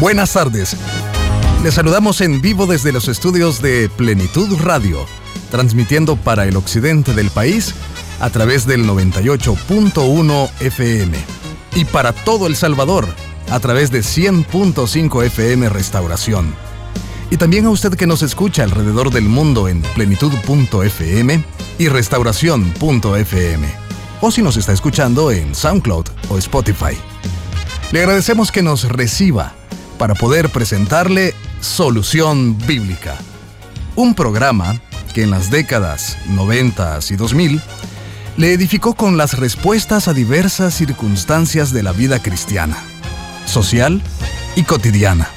Buenas tardes. Les saludamos en vivo desde los estudios de Plenitud Radio, transmitiendo para el occidente del país a través del 98.1 FM y para todo El Salvador a través de 100.5 FM Restauración. Y también a usted que nos escucha alrededor del mundo en plenitud.fm y restauración.fm. O si nos está escuchando en SoundCloud o Spotify. Le agradecemos que nos reciba para poder presentarle Solución Bíblica, un programa que en las décadas 90 y 2000 le edificó con las respuestas a diversas circunstancias de la vida cristiana, social y cotidiana.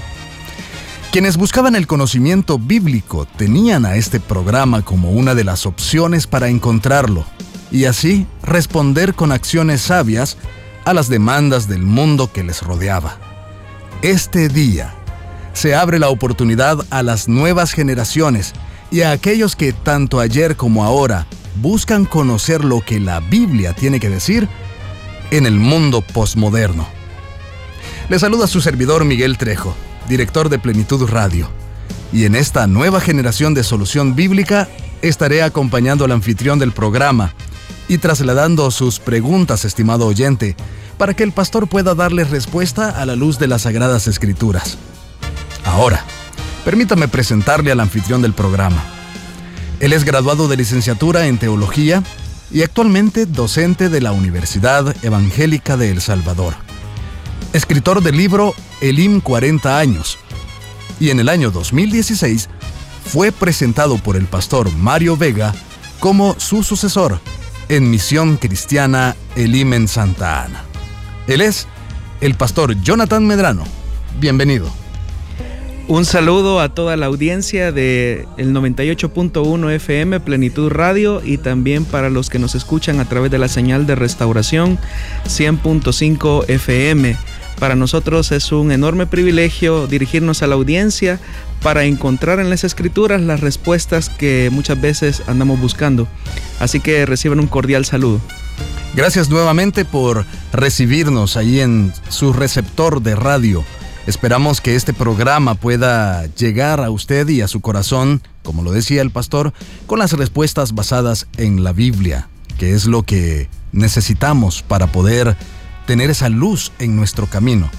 Quienes buscaban el conocimiento bíblico tenían a este programa como una de las opciones para encontrarlo y así responder con acciones sabias a las demandas del mundo que les rodeaba. Este día se abre la oportunidad a las nuevas generaciones y a aquellos que tanto ayer como ahora buscan conocer lo que la Biblia tiene que decir en el mundo postmoderno. Le saluda su servidor Miguel Trejo, director de Plenitud Radio. Y en esta nueva generación de solución bíblica estaré acompañando al anfitrión del programa y trasladando sus preguntas, estimado oyente, para que el pastor pueda darle respuesta a la luz de las Sagradas Escrituras. Ahora, permítame presentarle al anfitrión del programa. Él es graduado de licenciatura en Teología y actualmente docente de la Universidad Evangélica de El Salvador. Escritor del libro Elim 40 años. Y en el año 2016 fue presentado por el pastor Mario Vega como su sucesor en Misión Cristiana Elim en Santa Ana. Él es el pastor Jonathan Medrano. Bienvenido. Un saludo a toda la audiencia de el 98.1 FM Plenitud Radio y también para los que nos escuchan a través de la señal de restauración 100.5 FM. Para nosotros es un enorme privilegio dirigirnos a la audiencia para encontrar en las escrituras las respuestas que muchas veces andamos buscando. Así que reciban un cordial saludo. Gracias nuevamente por recibirnos ahí en su receptor de radio. Esperamos que este programa pueda llegar a usted y a su corazón, como lo decía el pastor, con las respuestas basadas en la Biblia, que es lo que necesitamos para poder tener esa luz en nuestro camino.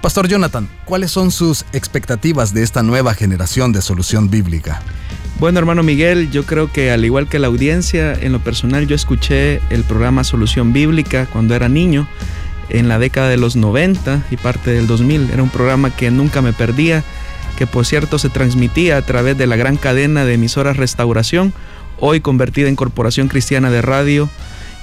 Pastor Jonathan, ¿cuáles son sus expectativas de esta nueva generación de solución bíblica? Bueno, hermano Miguel, yo creo que al igual que la audiencia, en lo personal yo escuché el programa Solución Bíblica cuando era niño, en la década de los 90 y parte del 2000. Era un programa que nunca me perdía, que por cierto se transmitía a través de la gran cadena de emisoras Restauración, hoy convertida en Corporación Cristiana de Radio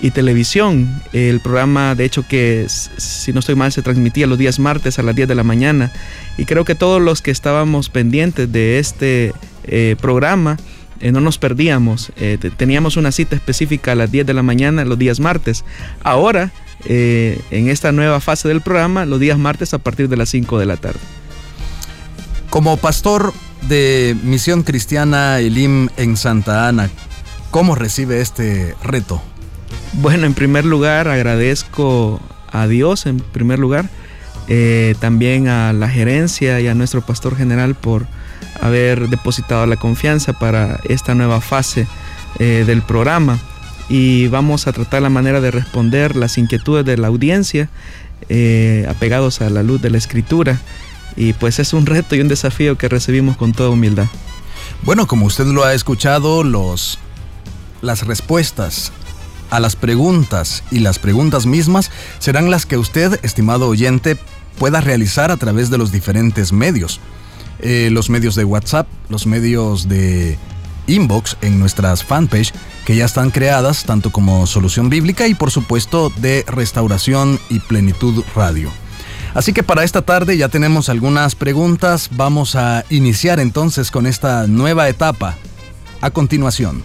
y Televisión. El programa, de hecho, que si no estoy mal, se transmitía los días martes a las 10 de la mañana. Y creo que todos los que estábamos pendientes de este eh, programa, eh, no nos perdíamos. Eh, teníamos una cita específica a las 10 de la mañana los días martes. Ahora, en esta nueva fase del programa, los días martes a partir de las 5 de la tarde. Como pastor de Misión Cristiana Elim en Santa Ana, ¿cómo recibe este reto? Bueno, en primer lugar agradezco a Dios, en primer lugar, también a la gerencia y a nuestro pastor general por haber depositado la confianza para esta nueva fase eh, del programa y vamos a tratar la manera de responder las inquietudes de la audiencia eh, apegados a la luz de la escritura y pues es un reto y un desafío que recibimos con toda humildad. Bueno, como usted lo ha escuchado, los, las respuestas a las preguntas y las preguntas mismas serán las que usted, estimado oyente, pueda realizar a través de los diferentes medios. Eh, los medios de WhatsApp, los medios de inbox en nuestras fanpage que ya están creadas, tanto como Solución Bíblica y por supuesto de Restauración y Plenitud Radio. Así que para esta tarde ya tenemos algunas preguntas, vamos a iniciar entonces con esta nueva etapa. A continuación.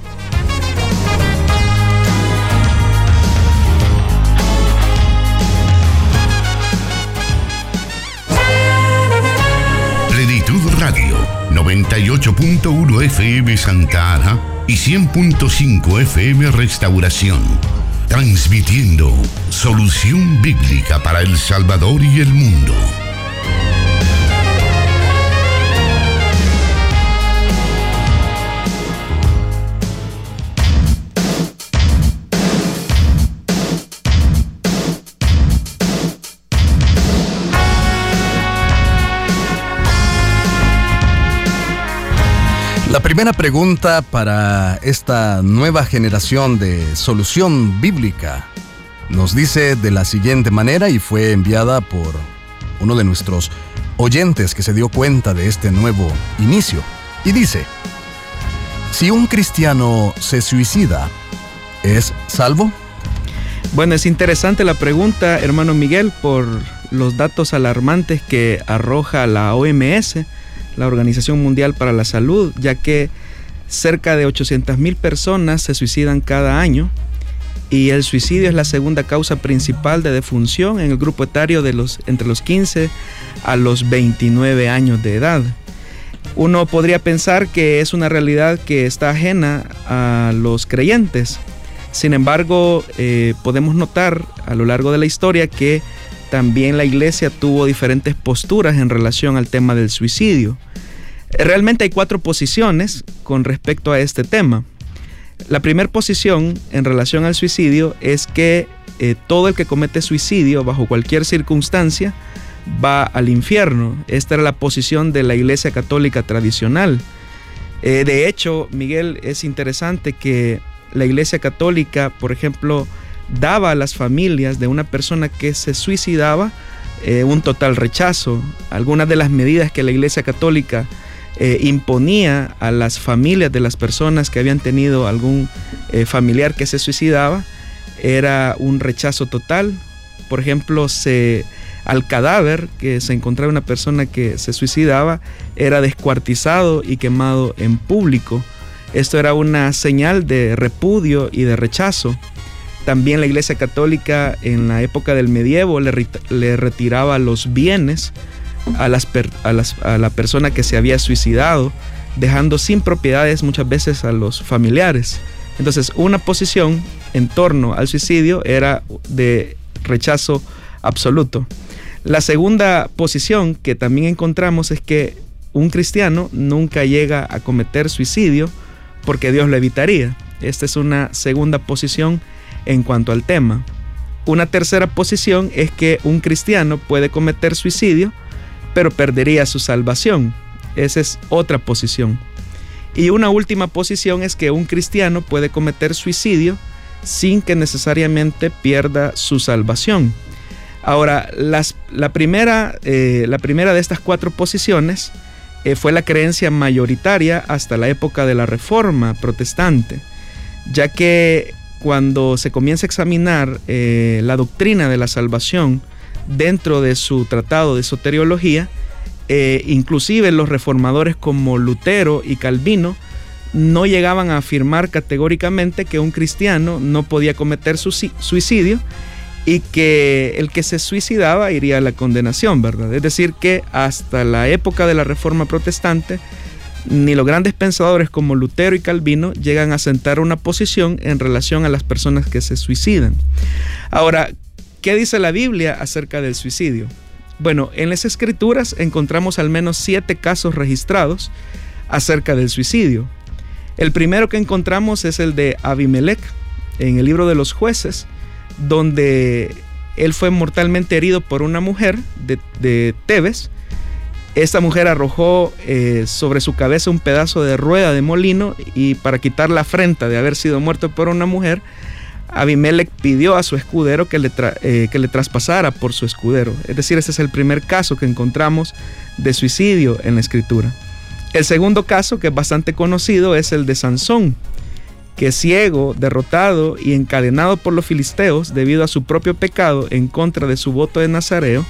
98.1 FM Santa Ana y 100.5 FM Restauración. Transmitiendo solución bíblica para El Salvador y el mundo. La primera pregunta para esta nueva generación de solución bíblica nos dice de la siguiente manera y fue enviada por uno de nuestros oyentes que se dio cuenta de este nuevo inicio. Y dice, si un cristiano se suicida, ¿es salvo? Bueno, es interesante la pregunta, hermano Miguel, por los datos alarmantes que arroja la OMS la Organización Mundial para la Salud, ya que cerca de 800 mil personas se suicidan cada año y el suicidio es la segunda causa principal de defunción en el grupo etario de los entre los 15 a los 29 años de edad. Uno podría pensar que es una realidad que está ajena a los creyentes. Sin embargo, eh, podemos notar a lo largo de la historia que también la iglesia tuvo diferentes posturas en relación al tema del suicidio. Realmente hay cuatro posiciones con respecto a este tema. La primera posición en relación al suicidio es que eh, todo el que comete suicidio bajo cualquier circunstancia va al infierno. Esta era la posición de la Iglesia Católica tradicional. Eh, de hecho, Miguel, es interesante que la Iglesia Católica, por ejemplo, daba a las familias de una persona que se suicidaba eh, un total rechazo. Algunas de las medidas que la Iglesia Católica eh, imponía a las familias de las personas que habían tenido algún eh, familiar que se suicidaba era un rechazo total. Por ejemplo, se, al cadáver que se encontraba una persona que se suicidaba era descuartizado y quemado en público. Esto era una señal de repudio y de rechazo. También la Iglesia Católica en la época del medievo le, retiraba los bienes a, las a, la persona que se había suicidado, dejando sin propiedades muchas veces a los familiares. Entonces, una posición en torno al suicidio era de rechazo absoluto. La segunda posición que también encontramos es que un cristiano nunca llega a cometer suicidio porque Dios lo evitaría. Esta es una segunda posición en cuanto al tema. Una tercera posición es que un cristiano puede cometer suicidio pero perdería su salvación. Esa es otra posición. Y una última posición es que un cristiano puede cometer suicidio sin que necesariamente pierda su salvación. Ahora, la, primera, eh, la primera de estas cuatro posiciones eh, fue la creencia mayoritaria hasta la época de la Reforma protestante, ya que cuando se comienza a examinar eh, la doctrina de la salvación, dentro de su tratado de soteriología, eh, inclusive los reformadores como Lutero y Calvino no llegaban a afirmar categóricamente que un cristiano no podía cometer suicidio y que el que se suicidaba iría a la condenación, ¿verdad? Es decir, que hasta la época de la Reforma Protestante, ni los grandes pensadores como Lutero y Calvino llegan a sentar una posición en relación a las personas que se suicidan. Ahora, ¿Qué dice la Biblia acerca del suicidio? Bueno, en las escrituras encontramos al menos siete casos registrados acerca del suicidio. El primero que encontramos es el de Abimelech en el libro de los jueces, donde él fue mortalmente herido por una mujer de, Tebes. Esta mujer arrojó eh, sobre su cabeza un pedazo de rueda de molino y para quitar la afrenta de haber sido muerto por una mujer, Abimelech pidió a su escudero que le, eh, que le traspasara por su escudero. Es decir, ese es el primer caso que encontramos de suicidio en la escritura. El segundo caso, que es bastante conocido, es el de Sansón, que ciego, derrotado y encadenado por los filisteos debido a su propio pecado en contra de su voto de Nazareo,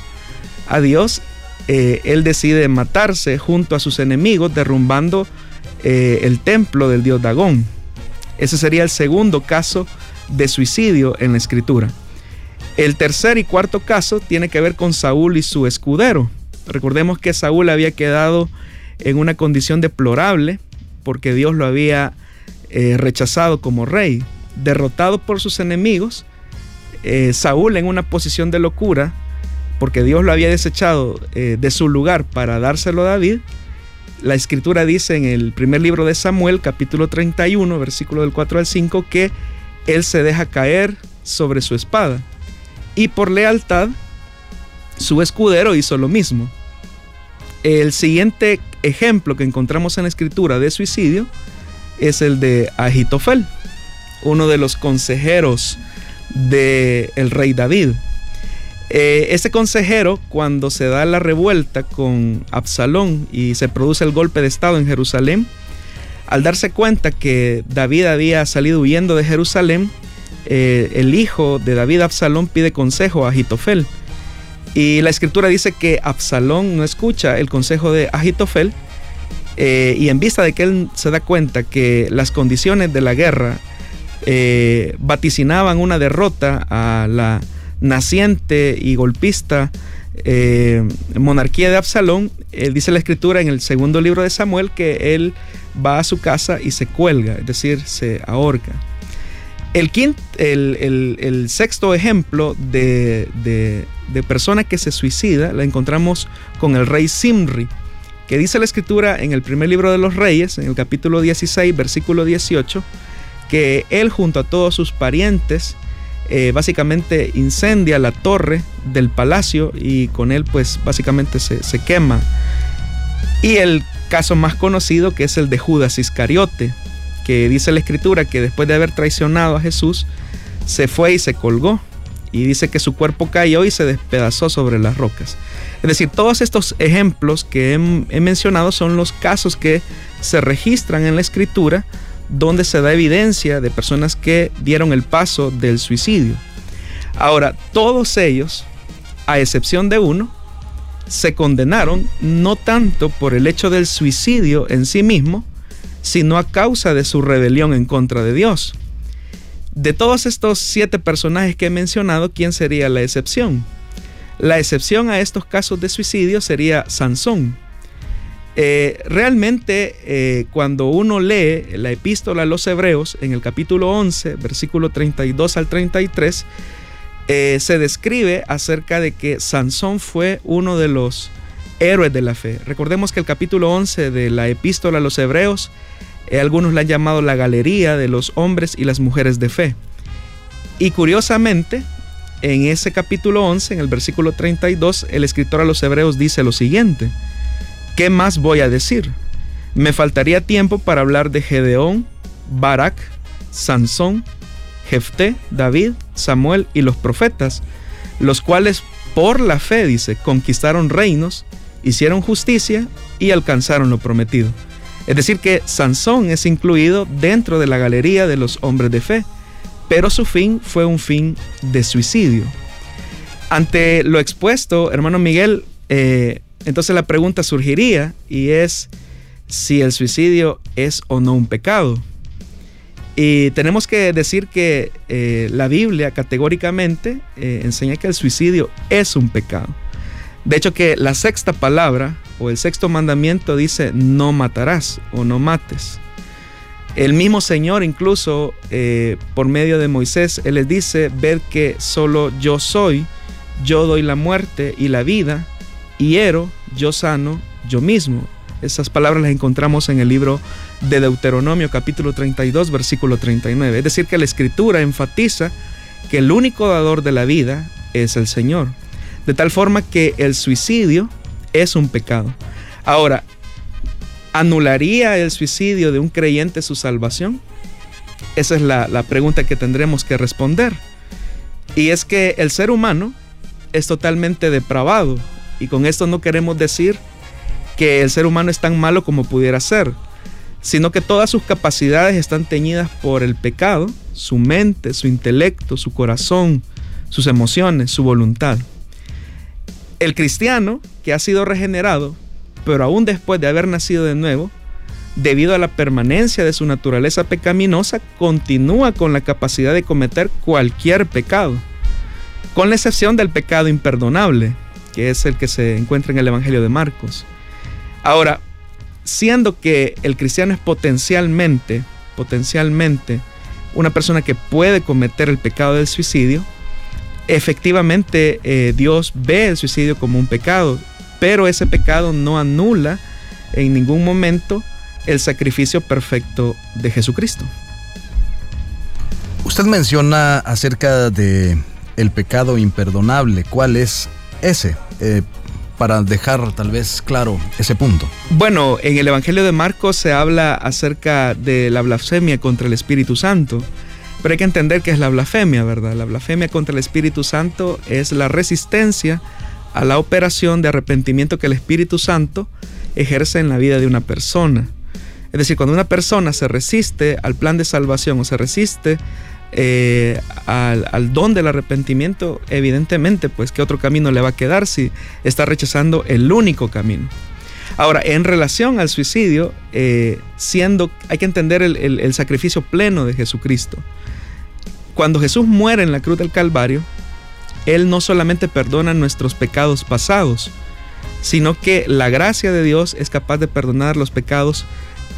a Dios eh, él decide matarse junto a sus enemigos, derrumbando eh, el templo del dios Dagón. Ese sería el segundo caso de suicidio en la escritura. El tercer y cuarto caso tiene que ver con Saúl y su escudero. Recordemos que Saúl había quedado en una condición deplorable porque Dios lo había eh, rechazado como rey. Derrotado por sus enemigos, Saúl en una posición de locura, porque Dios lo había desechado eh, de su lugar para dárselo a David, la escritura dice en el primer libro de Samuel, capítulo 31, versículo del 4 al 5, que él se deja caer sobre su espada. Y por lealtad, su escudero hizo lo mismo. El siguiente ejemplo que encontramos en la escritura de suicidio es el de Agitofel, uno de los consejeros del el rey David. Eh, ese consejero, cuando se da la revuelta con Absalón y se produce el golpe de Estado en Jerusalén, al darse cuenta que David había salido huyendo de Jerusalén, eh, el hijo de David Absalón pide consejo a Agitofel. Y la escritura dice que Absalón no escucha el consejo de Agitofel. Eh, y en vista de que él se da cuenta que las condiciones de la guerra eh, vaticinaban una derrota a la naciente y golpista monarquía de Absalón, dice la escritura en el segundo libro de Samuel que él va a su casa y se cuelga, es decir, se ahorca. El, el, sexto ejemplo de, de, persona que se suicida la encontramos con el rey Simri, que dice la escritura en el primer libro de los reyes, en el capítulo 16, versículo 18, que él junto a todos sus parientes eh, básicamente incendia la torre del palacio y con él pues básicamente se, se quema. Y el caso más conocido que es el de Judas Iscariote, que dice la escritura que después de haber traicionado a Jesús, se fue y se colgó. Y dice que su cuerpo cayó y se despedazó sobre las rocas. Es decir, todos estos ejemplos que he, mencionado son los casos que se registran en la escritura donde se da evidencia de personas que dieron el paso del suicidio. Ahora, todos ellos, a excepción de uno, se condenaron no tanto por el hecho del suicidio en sí mismo, sino a causa de su rebelión en contra de Dios. De todos estos siete personajes que he mencionado, ¿quién sería la excepción? La excepción a estos casos de suicidio sería Sansón. Eh, realmente, eh, cuando uno lee la epístola a los Hebreos en el capítulo 11, versículo 32 al 33, eh, se describe acerca de que Sansón fue uno de los héroes de la fe. Recordemos que el capítulo 11 de la epístola a los hebreos, eh, algunos la han llamado la galería de los hombres y las mujeres de fe. Y curiosamente, en ese capítulo 11, en el versículo 32, el escritor a los hebreos dice lo siguiente, ¿qué más voy a decir? Me faltaría tiempo para hablar de Gedeón, Barak, Sansón, Jefté, David, Samuel y los profetas, los cuales por la fe, dice, conquistaron reinos, hicieron justicia y alcanzaron lo prometido. Es decir, que Sansón es incluido dentro de la galería de los hombres de fe, pero su fin fue un fin de suicidio. Ante lo expuesto, hermano Miguel, eh, entonces la pregunta surgiría y es si el suicidio es o no un pecado. Y tenemos que decir que eh, la Biblia categóricamente eh, enseña que el suicidio es un pecado. De hecho que la sexta palabra o el sexto mandamiento dice no matarás o no mates. El mismo Señor incluso eh, por medio de Moisés, Él les dice, ver que solo yo soy, yo doy la muerte y la vida, y hiero, yo sano, yo mismo. Esas palabras las encontramos en el libro de Deuteronomio capítulo 32 versículo 39. Es decir, que la escritura enfatiza que el único dador de la vida es el Señor. De tal forma que el suicidio es un pecado. Ahora, ¿anularía el suicidio de un creyente su salvación? Esa es la, la pregunta que tendremos que responder. Y es que el ser humano es totalmente depravado. Y con esto no queremos decir que el ser humano es tan malo como pudiera ser, sino que todas sus capacidades están teñidas por el pecado, su mente, su intelecto, su corazón, sus emociones, su voluntad. El cristiano que ha sido regenerado, pero aún después de haber nacido de nuevo, debido a la permanencia de su naturaleza pecaminosa, continúa con la capacidad de cometer cualquier pecado, con la excepción del pecado imperdonable, que es el que se encuentra en el Evangelio de Marcos. Ahora, siendo que el cristiano es potencialmente, potencialmente, una persona que puede cometer el pecado del suicidio, efectivamente eh, Dios ve el suicidio como un pecado, pero ese pecado no anula en ningún momento el sacrificio perfecto de Jesucristo. Usted menciona acerca de el pecado imperdonable. ¿Cuál es ese? Eh, para dejar tal vez claro ese punto. Bueno, en el Evangelio de Marcos se habla acerca de la blasfemia contra el Espíritu Santo. Pero hay que entender que es la blasfemia, ¿verdad? La blasfemia contra el Espíritu Santo es la resistencia a la operación de arrepentimiento que el Espíritu Santo ejerce en la vida de una persona. Es decir, cuando una persona se resiste al plan de salvación o se resiste eh, al, don del arrepentimiento, evidentemente, pues qué otro camino le va a quedar si está rechazando el único camino. Ahora, en relación al suicidio, eh, siendo, hay que entender el, sacrificio pleno de Jesucristo. Cuando Jesús muere en la cruz del Calvario, Él no solamente perdona nuestros pecados pasados, sino que la gracia de Dios es capaz de perdonar los pecados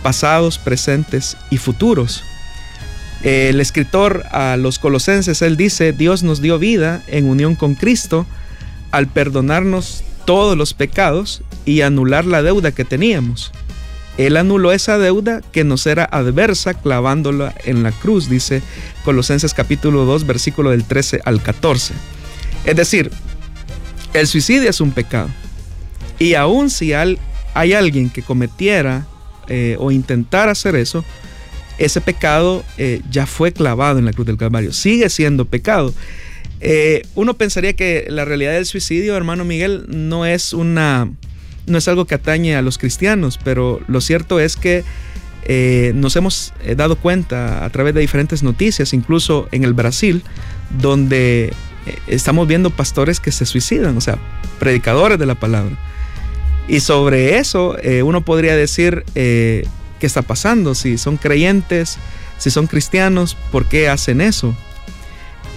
pasados, presentes y futuros. El escritor a los colosenses, él dice, Dios nos dio vida en unión con Cristo al perdonarnos todos los pecados y anular la deuda que teníamos. Él anuló esa deuda que nos era adversa clavándola en la cruz, dice Colosenses capítulo 2, versículo del 13 al 14. Es decir, el suicidio es un pecado. Y aun si hay alguien que cometiera eh, o intentara hacer eso, ese pecado eh, ya fue clavado en la cruz del Calvario, sigue siendo pecado. Eh, uno pensaría que la realidad del suicidio, hermano Miguel, no es una no es algo que atañe a los cristianos, pero lo cierto es que eh, nos hemos dado cuenta a través de diferentes noticias, incluso en el Brasil, donde estamos viendo pastores que se suicidan, o sea, predicadores de la palabra. Y sobre eso uno podría decir, qué está pasando, si son creyentes, si son cristianos, ¿por qué hacen eso?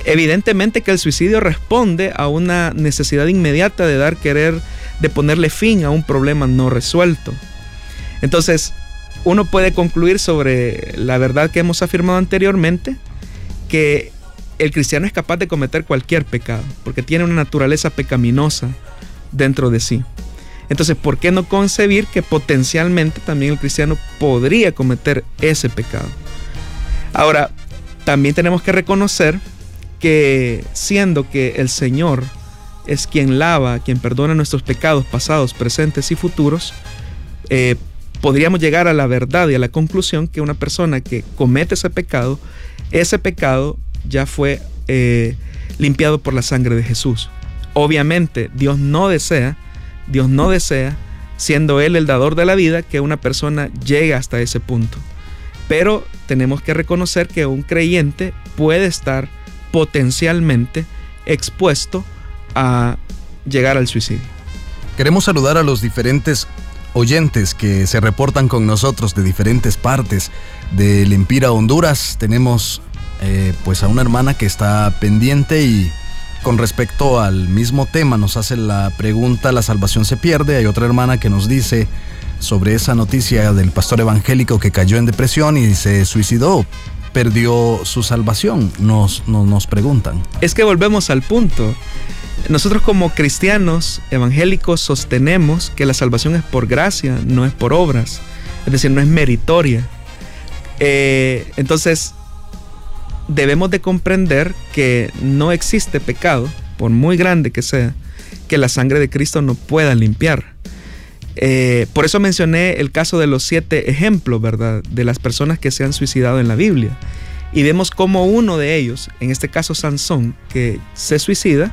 Evidentemente que el suicidio responde a una necesidad inmediata de dar querer, de ponerle fin a un problema no resuelto. Entonces, uno puede concluir sobre la verdad que hemos afirmado anteriormente, que el cristiano es capaz de cometer cualquier pecado, porque tiene una naturaleza pecaminosa dentro de sí. Entonces, ¿por qué no concebir que potencialmente también el cristiano podría cometer ese pecado? Ahora, también tenemos que reconocer que siendo que el Señor es quien lava, quien perdona nuestros pecados pasados, presentes y futuros, eh, podríamos llegar a la verdad y a la conclusión que una persona que comete ese pecado, ese pecado ya fue eh, limpiado por la sangre de Jesús. Obviamente Dios no desea Dios no desea, siendo Él el dador de la vida, que una persona llegue hasta ese punto. Pero tenemos que reconocer que un creyente puede estar potencialmente expuesto a llegar al suicidio. Queremos saludar a los diferentes oyentes que se reportan con nosotros de diferentes partes del Empira Honduras. Tenemos eh, pues a una hermana que está pendiente y con respecto al mismo tema, nos hace la pregunta, ¿la salvación se pierde? Hay otra hermana que nos dice sobre esa noticia del pastor evangélico que cayó en depresión y se suicidó. Perdió su salvación, nos, nos, preguntan. Es que volvemos al punto. Nosotros como cristianos evangélicos sostenemos que la salvación es por gracia, no es por obras, es decir, no es meritoria. Eh, entonces, debemos de comprender que no existe pecado, por muy grande que sea, que la sangre de Cristo no pueda limpiar. Eh, por eso mencioné el caso de los siete ejemplos, ¿verdad? De las personas que se han suicidado en la Biblia. y vemos como uno de ellos, en este caso Sansón, que se suicida,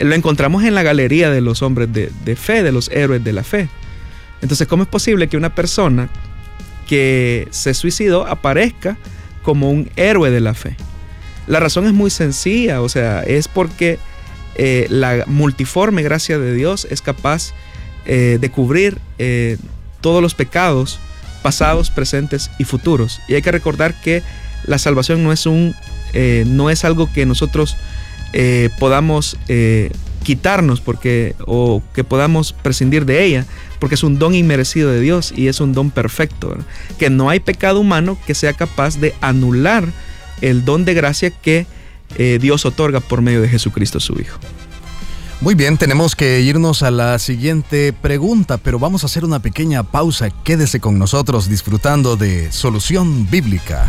lo encontramos en la galería de los hombres de, de fe, de los héroes de la fe. Entonces, ¿cómo es posible que una persona que se suicidó aparezca como un héroe de la fe? La razón es muy sencilla, o sea, es porque eh, la multiforme gracia de Dios es capaz eh, de cubrir eh, todos los pecados pasados, presentes y futuros. Y hay que recordar que la salvación no es un no es algo que nosotros podamos quitarnos porque o que podamos prescindir de ella porque es un don inmerecido de Dios y es un don perfecto que no hay pecado humano que sea capaz de anular el don de gracia que eh, Dios otorga por medio de Jesucristo su Hijo. Muy bien, tenemos que irnos a la siguiente pregunta, pero vamos a hacer una pequeña pausa. Quédese con nosotros disfrutando de Solución Bíblica.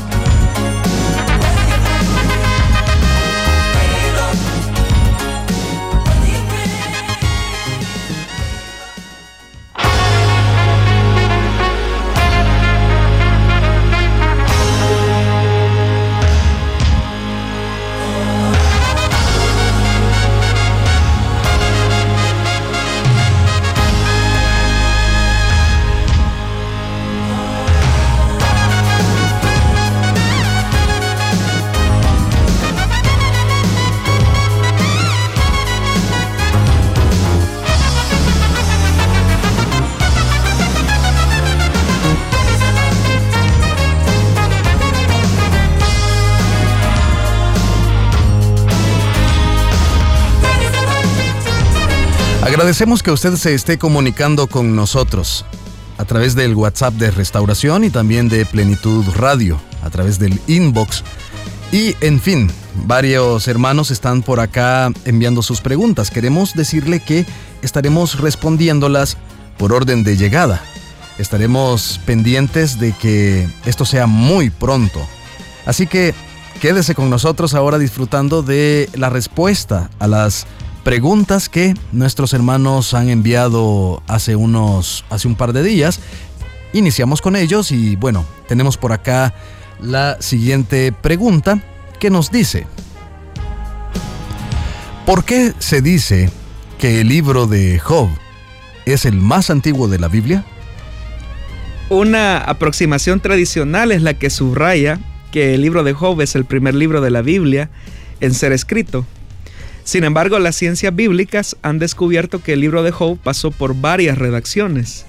Agradecemos que usted se esté comunicando con nosotros a través del WhatsApp de Restauración y también de Plenitud Radio, a través del inbox. Y en fin, varios hermanos están por acá enviando sus preguntas. Queremos decirle que estaremos respondiéndolas por orden de llegada. Estaremos pendientes de que esto sea muy pronto. Así que quédese con nosotros ahora disfrutando de la respuesta a las preguntas que nuestros hermanos han enviado hace unos hace un par de días. Iniciamos con ellos y bueno, tenemos por acá la siguiente pregunta que nos dice: ¿Por qué se dice que el libro de Job es el más antiguo de la Biblia? Una aproximación tradicional es la que subraya que el libro de Job es el primer libro de la Biblia en ser escrito. Sin embargo, las ciencias bíblicas han descubierto que el libro de Job pasó por varias redacciones.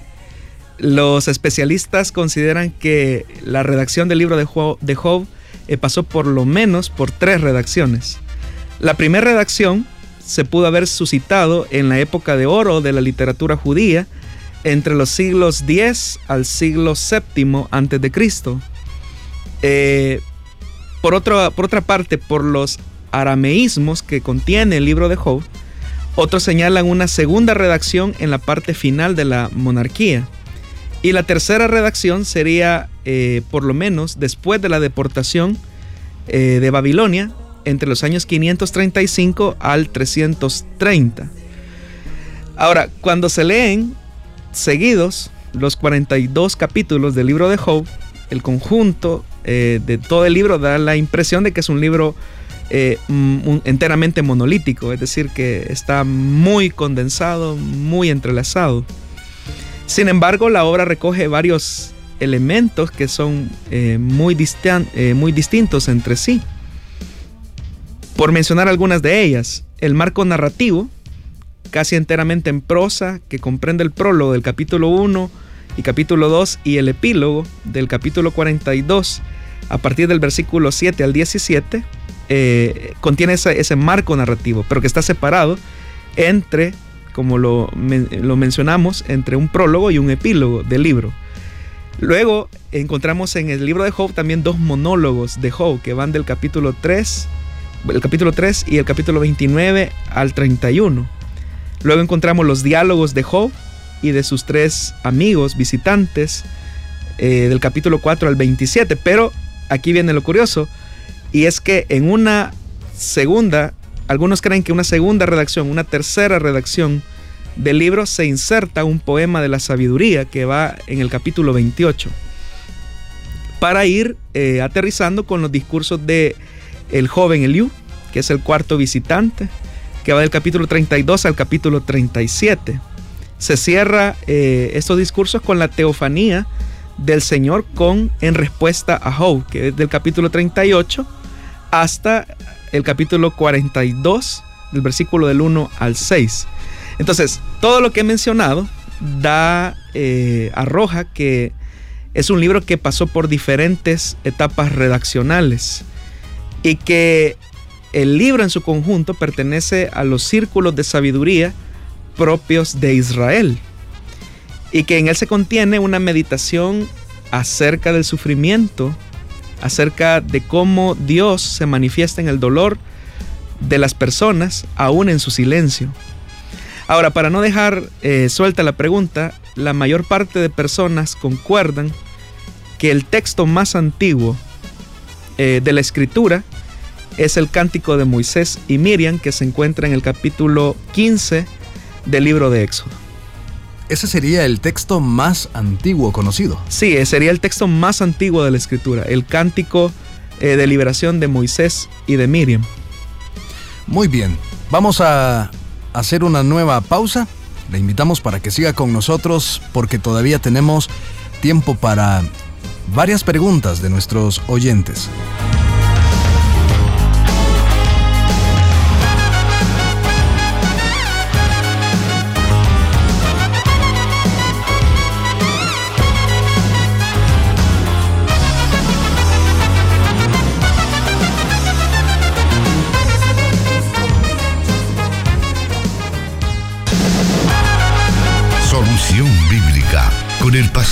Los especialistas consideran que la redacción del libro de Job, eh, pasó por lo menos por tres redacciones. La primera redacción se pudo haber suscitado en la época de oro de la literatura judía, entre los siglos X al siglo VII antes de Cristo. Eh, por, por otra parte, por los arameísmos que contiene el libro de Job, otros señalan una segunda redacción en la parte final de la monarquía. Y la tercera redacción sería, eh, por lo menos, después de la deportación eh, de Babilonia, entre los años 535 al 330. Ahora, cuando se leen seguidos los 42 capítulos del libro de Job, el conjunto eh, de todo el libro da la impresión de que es un libro eh, enteramente monolítico, es decir, que está muy condensado, muy entrelazado. Sin embargo, la obra recoge varios elementos que son eh, muy, eh, muy distintos entre sí. Por mencionar algunas de ellas, el marco narrativo, casi enteramente en prosa, que comprende el prólogo del capítulo 1 y capítulo 2 y el epílogo del capítulo 42 a partir del versículo 7 al 17, eh, contiene ese, marco narrativo, pero que está separado entre, como lo, mencionamos, entre un prólogo y un epílogo del libro. Luego encontramos en el libro de Job también dos monólogos de Job que van del capítulo 3, el capítulo 3 y el capítulo 29 al 31. Luego encontramos los diálogos de Job y de sus tres amigos visitantes eh, del capítulo 4 al 27. Pero aquí viene lo curioso y es que en una segunda, algunos creen que una segunda redacción, una tercera redacción del libro se inserta un poema de la sabiduría que va en el capítulo 28 para ir eh, aterrizando con los discursos de el joven Eliú, que es el cuarto visitante, que va del capítulo 32 al capítulo 37. Se cierra eh, estos discursos con la teofanía del Señor con en respuesta a Job, que es del capítulo 38 hasta el capítulo 42, del versículo del 1 al 6. Entonces, todo lo que he mencionado da, eh, arroja que es un libro que pasó por diferentes etapas redaccionales y que el libro en su conjunto pertenece a los círculos de sabiduría propios de Israel y que en él se contiene una meditación acerca del sufrimiento, acerca de cómo Dios se manifiesta en el dolor de las personas, aún en su silencio. Ahora, para no dejar eh, suelta la pregunta, la mayor parte de personas concuerdan que el texto más antiguo eh, de la escritura es el cántico de Moisés y Miriam que se encuentra en el capítulo 15 del libro de Éxodo. Ese sería el texto más antiguo conocido. Sí, sería el texto más antiguo de la escritura, el cántico eh, de liberación de Moisés y de Miriam. Muy bien, vamos a hacer una nueva pausa. Le invitamos para que siga con nosotros porque todavía tenemos tiempo para varias preguntas de nuestros oyentes.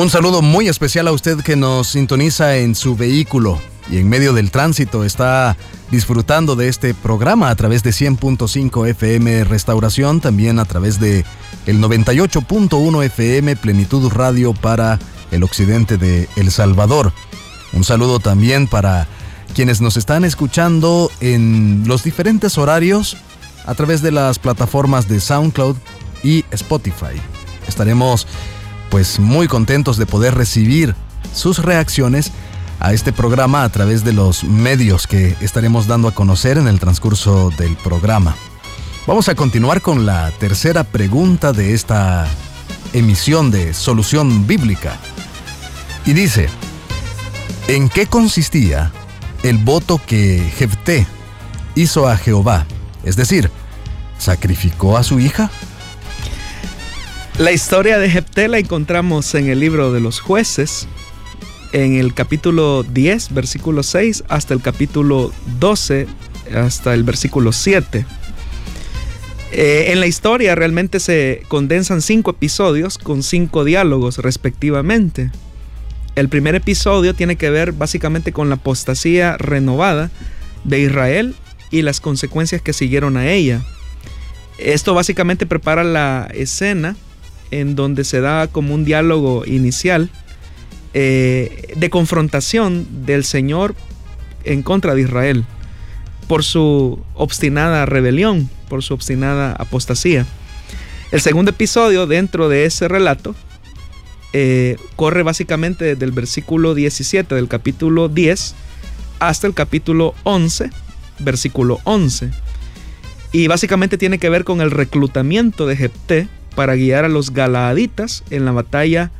Un saludo muy especial a usted que nos sintoniza en su vehículo y en medio del tránsito está disfrutando de este programa a través de 100.5 FM Restauración, también a través de el 98.1 FM Plenitud Radio para el occidente de El Salvador. Un saludo también para quienes nos están escuchando en los diferentes horarios a través de las plataformas de SoundCloud y Spotify. Estaremos pues muy contentos de poder recibir sus reacciones a este programa a través de los medios que estaremos dando a conocer en el transcurso del programa. Vamos a continuar con la tercera pregunta de esta emisión de Solución Bíblica. Y dice, ¿en qué consistía el voto que Jefté hizo a Jehová? Es decir, ¿sacrificó a su hija? La historia de Jepté la encontramos en el libro de los jueces, en el capítulo 10, versículo 6, hasta el capítulo 12, hasta el versículo 7. Eh, en la historia realmente se condensan cinco episodios con cinco diálogos respectivamente. El primer episodio tiene que ver básicamente con la apostasía renovada de Israel y las consecuencias que siguieron a ella. Esto básicamente prepara la escena en donde se da como un diálogo inicial eh, de confrontación del Señor en contra de Israel por su obstinada rebelión, por su obstinada apostasía. El segundo episodio dentro de ese relato eh, corre básicamente desde el versículo 17 del capítulo 10 hasta el capítulo 11, versículo 11. Y básicamente tiene que ver con el reclutamiento de Jepté para guiar a los galaaditas en la batalla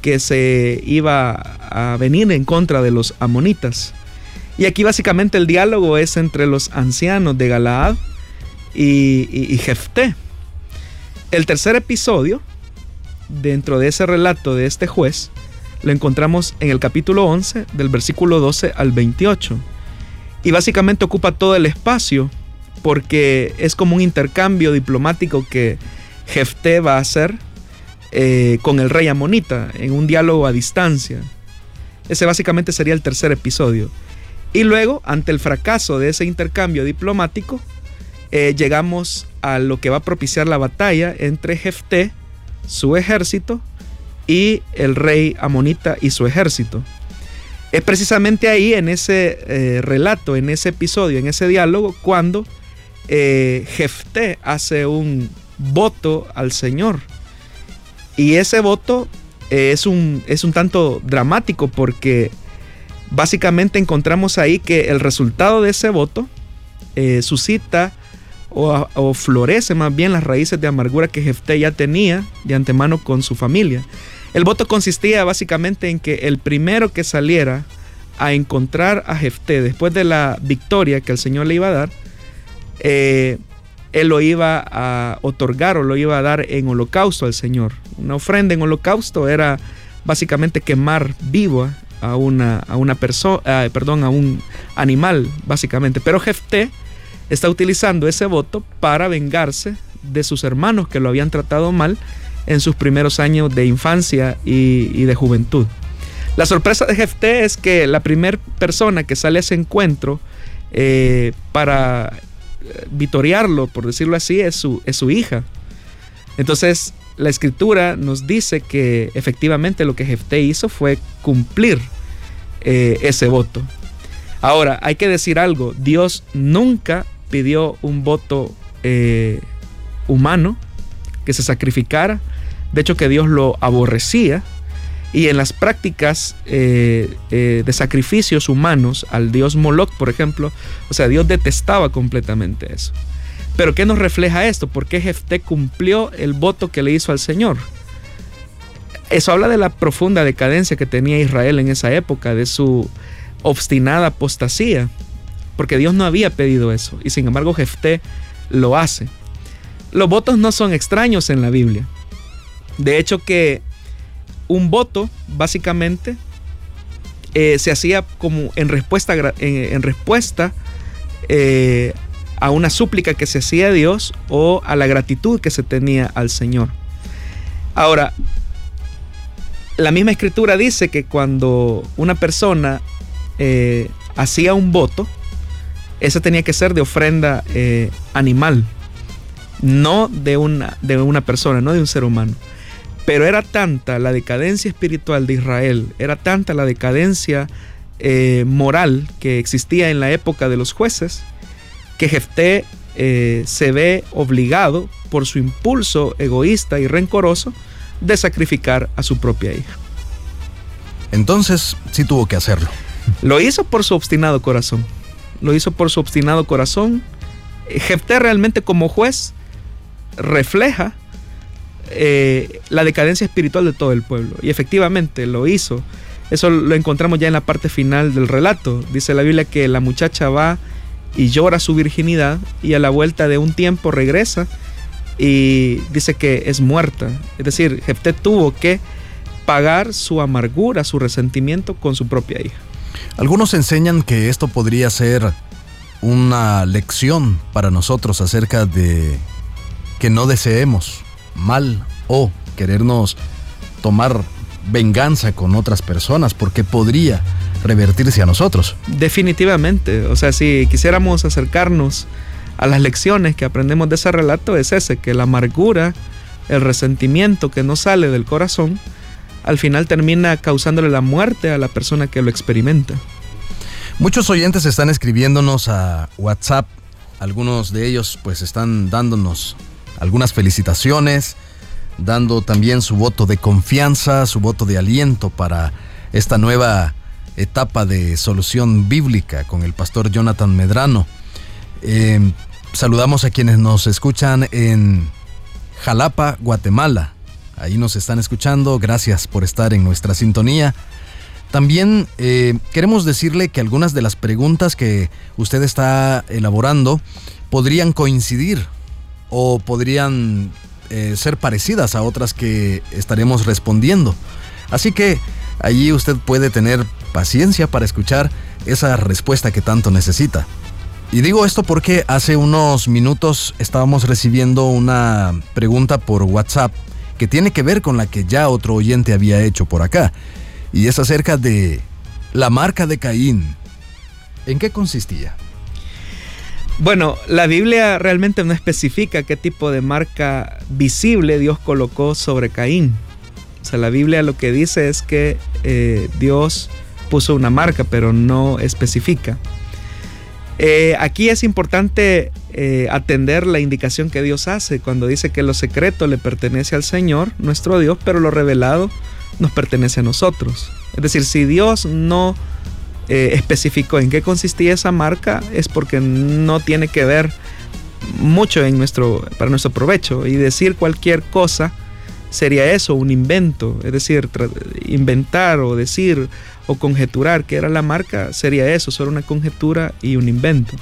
que se iba a venir en contra de los amonitas. Y aquí básicamente el diálogo es entre los ancianos de Galaad y, y, Jefté. El tercer episodio, dentro de ese relato de este juez, lo encontramos en el capítulo 11, del versículo 12 al 28. Y básicamente ocupa todo el espacio porque es como un intercambio diplomático que Jefté va a hacer eh, con el rey amonita en un diálogo a distancia. Ese básicamente sería el tercer episodio. Y luego, ante el fracaso de ese intercambio diplomático, eh, llegamos a lo que va a propiciar la batalla entre Jefté, su ejército, y el rey amonita y su ejército. Es precisamente ahí, en ese eh, relato, en ese episodio, en ese diálogo, cuando Jefté hace un voto al Señor y ese voto es un, es un tanto dramático porque básicamente encontramos ahí que el resultado de ese voto eh, suscita o, florece más bien las raíces de amargura que Jefté ya tenía de antemano con su familia. El voto consistía básicamente en que el primero que saliera a encontrar a Jefté después de la victoria que el Señor le iba a dar, eh, él lo iba a otorgar o lo iba a dar en holocausto al Señor. Una ofrenda en holocausto era básicamente quemar vivo a una, a una persona, perdón, a un animal, básicamente. Pero Jefté está utilizando ese voto para vengarse de sus hermanos que lo habían tratado mal en sus primeros años de infancia y, de juventud. La sorpresa de Jefté es que la primera persona que sale a ese encuentro eh, para vitoriarlo, por decirlo así, es su, es su hija. Entonces, la escritura nos dice que efectivamente lo que Jefté hizo fue cumplir eh, ese voto. Ahora, hay que decir algo, Dios nunca pidió un voto eh, humano que se sacrificara, de hecho que Dios lo aborrecía, y en las prácticas eh, eh, de sacrificios humanos al dios Moloch, por ejemplo, o sea, Dios detestaba completamente eso. Pero ¿qué nos refleja esto? ¿Por qué Jefté cumplió el voto que le hizo al Señor? Eso habla de la profunda decadencia que tenía Israel en esa época, de su obstinada apostasía, porque Dios no había pedido eso, y sin embargo Jefté lo hace. Los votos no son extraños en la Biblia. De hecho que un voto, básicamente, eh, se hacía como en respuesta, en, respuesta eh, a una súplica que se hacía a Dios o a la gratitud que se tenía al Señor. Ahora, la misma escritura dice que cuando una persona eh, hacía un voto, ese tenía que ser de ofrenda animal, no de una, de una persona, no de un ser humano. Pero era tanta la decadencia espiritual de Israel, era tanta la decadencia eh, moral que existía en la época de los jueces, que Jefté eh, se ve obligado por su impulso egoísta y rencoroso de sacrificar a su propia hija. Entonces sí tuvo que hacerlo. Lo hizo por su obstinado corazón. Lo hizo por su obstinado corazón. Jefté realmente como juez refleja eh, la decadencia espiritual de todo el pueblo. Y efectivamente lo hizo. Eso lo encontramos ya en la parte final del relato. Dice la Biblia que la muchacha va y llora su virginidad y a la vuelta de un tiempo regresa y dice que es muerta. Es decir, Jefté tuvo que pagar su amargura, su resentimiento con su propia hija. Algunos enseñan que esto podría ser una lección para nosotros acerca de que no deseemos mal o querernos tomar venganza con otras personas porque podría revertirse a nosotros. Definitivamente, o sea, si quisiéramos acercarnos a las lecciones que aprendemos de ese relato es ese, que la amargura, el resentimiento que no sale del corazón, al final termina causándole la muerte a la persona que lo experimenta. Muchos oyentes están escribiéndonos a WhatsApp, algunos de ellos pues están dándonos algunas felicitaciones, dando también su voto de confianza, su voto de aliento para esta nueva etapa de solución bíblica con el pastor Jonathan Medrano. Em, saludamos a quienes nos escuchan en Jalapa, Guatemala, ahí nos están escuchando, gracias por estar en nuestra sintonía. También eh, queremos decirle que algunas de las preguntas que usted está elaborando podrían coincidir o podrían eh, ser parecidas a otras que estaremos respondiendo. Así que allí usted puede tener paciencia para escuchar esa respuesta que tanto necesita. Y digo esto porque hace unos minutos estábamos recibiendo una pregunta por WhatsApp que tiene que ver con la que ya otro oyente había hecho por acá. Y es acerca de la marca de Caín. ¿En qué consistía? Bueno, la Biblia realmente no especifica qué tipo de marca visible Dios colocó sobre Caín. O sea, la Biblia lo que dice es que eh, Dios puso una marca, pero no especifica. Eh, aquí es importante eh, atender la indicación que Dios hace cuando dice que lo secreto le pertenece al Señor, nuestro Dios, pero lo revelado nos pertenece a nosotros. Es decir, si Dios no eh, especificó en qué consistía esa marca, es porque no tiene que ver mucho en nuestro, para nuestro provecho. Y decir cualquier cosa sería eso, un invento. Es decir, inventar o decir o conjeturar que era la marca sería eso, solo una conjetura y un invento.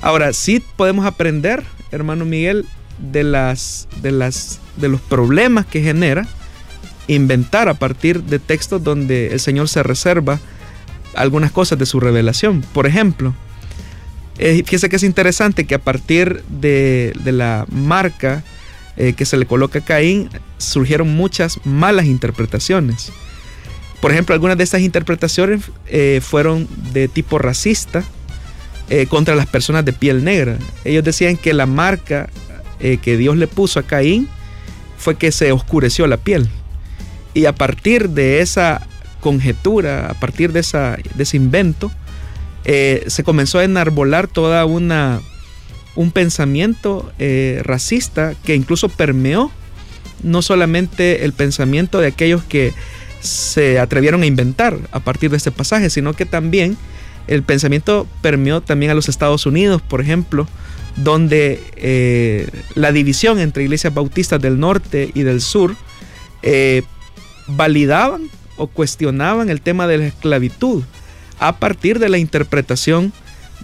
Ahora, sí podemos aprender, hermano Miguel, de, las, de, las, de los problemas que genera inventar a partir de textos donde el Señor se reserva algunas cosas de su revelación. Por ejemplo, eh, fíjese que es interesante que a partir de, la marca eh, que se le coloca a Caín surgieron muchas malas interpretaciones. Por ejemplo, algunas de estas interpretaciones eh, fueron de tipo racista eh, contra las personas de piel negra. Ellos decían que la marca que Dios le puso a Caín fue que se oscureció la piel. Y a partir de esa conjetura, a partir de, esa, ese invento, se comenzó a enarbolar toda una un pensamiento racista que incluso permeó no solamente el pensamiento de aquellos que se atrevieron a inventar a partir de este pasaje, sino que también el pensamiento permeó también a los Estados Unidos, por ejemplo, donde eh, la división entre iglesias bautistas del norte y del sur eh, validaban o cuestionaban el tema de la esclavitud a partir de la interpretación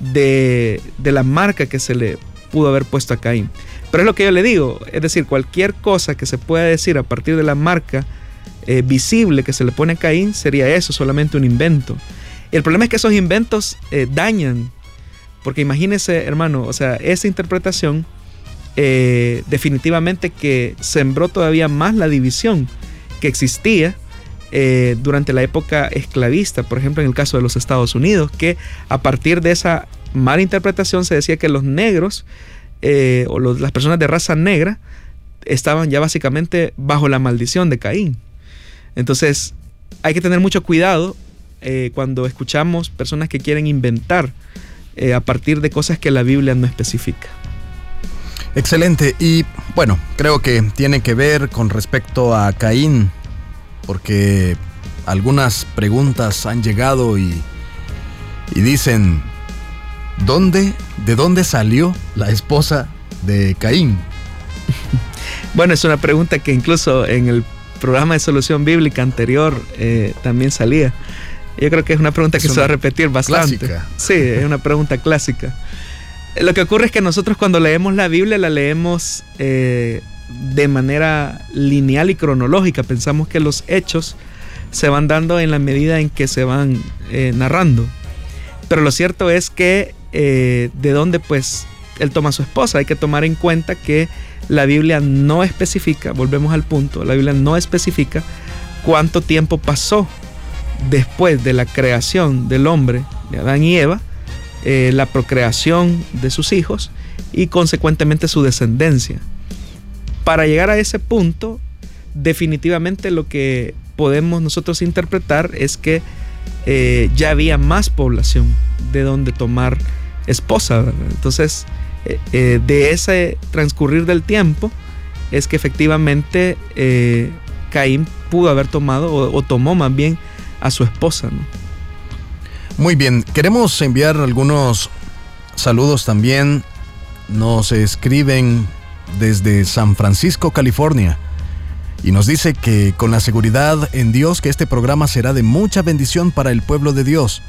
de, de la marca que se le pudo haber puesto a Caín. Pero es lo que yo le digo, es decir, cualquier cosa que se pueda decir a partir de la marca eh, visible que se le pone a Caín sería eso, solamente un invento. El problema es que esos inventos eh, dañan, porque imagínese, hermano, o sea, esa interpretación eh, definitivamente que sembró todavía más la división que existía durante la época esclavista, por ejemplo en el caso de los Estados Unidos, que a partir de esa mala interpretación se decía que los negros o las personas de raza negra estaban ya básicamente bajo la maldición de Caín. Entonces, hay que tener mucho cuidado eh, cuando escuchamos personas que quieren inventar eh, a partir de cosas que la Biblia no especifica. Excelente. Y bueno, creo que tiene que ver con respecto a Caín, porque algunas preguntas han llegado y, y dicen, ¿dónde, de dónde salió la esposa de Caín? bueno, es una pregunta que incluso en el programa de solución bíblica anterior eh, también salía. Yo creo que es una pregunta que se va a repetir bastante. Clásica. Sí, es una pregunta clásica. Lo que ocurre es que nosotros cuando leemos la Biblia la leemos eh, de manera lineal y cronológica. Pensamos que los hechos se van dando en la medida en que se van eh, narrando. Pero lo cierto es que de dónde pues él toma a su esposa. Hay que tomar en cuenta que la Biblia no especifica, volvemos al punto, la Biblia no especifica cuánto tiempo pasó después de la creación del hombre, de Adán y Eva, eh, la procreación de sus hijos y consecuentemente su descendencia. Para llegar a ese punto, definitivamente lo que podemos nosotros interpretar es que eh, ya había más población de donde tomar esposa. Entonces, eh, eh, de ese transcurrir del tiempo es que efectivamente Caín pudo haber tomado o, tomó más bien a su esposa. Muy bien, queremos enviar algunos saludos también. Nos escriben desde San Francisco, California. y nos dice que con la seguridad en Dios que este programa será de mucha bendición para el pueblo de Dios.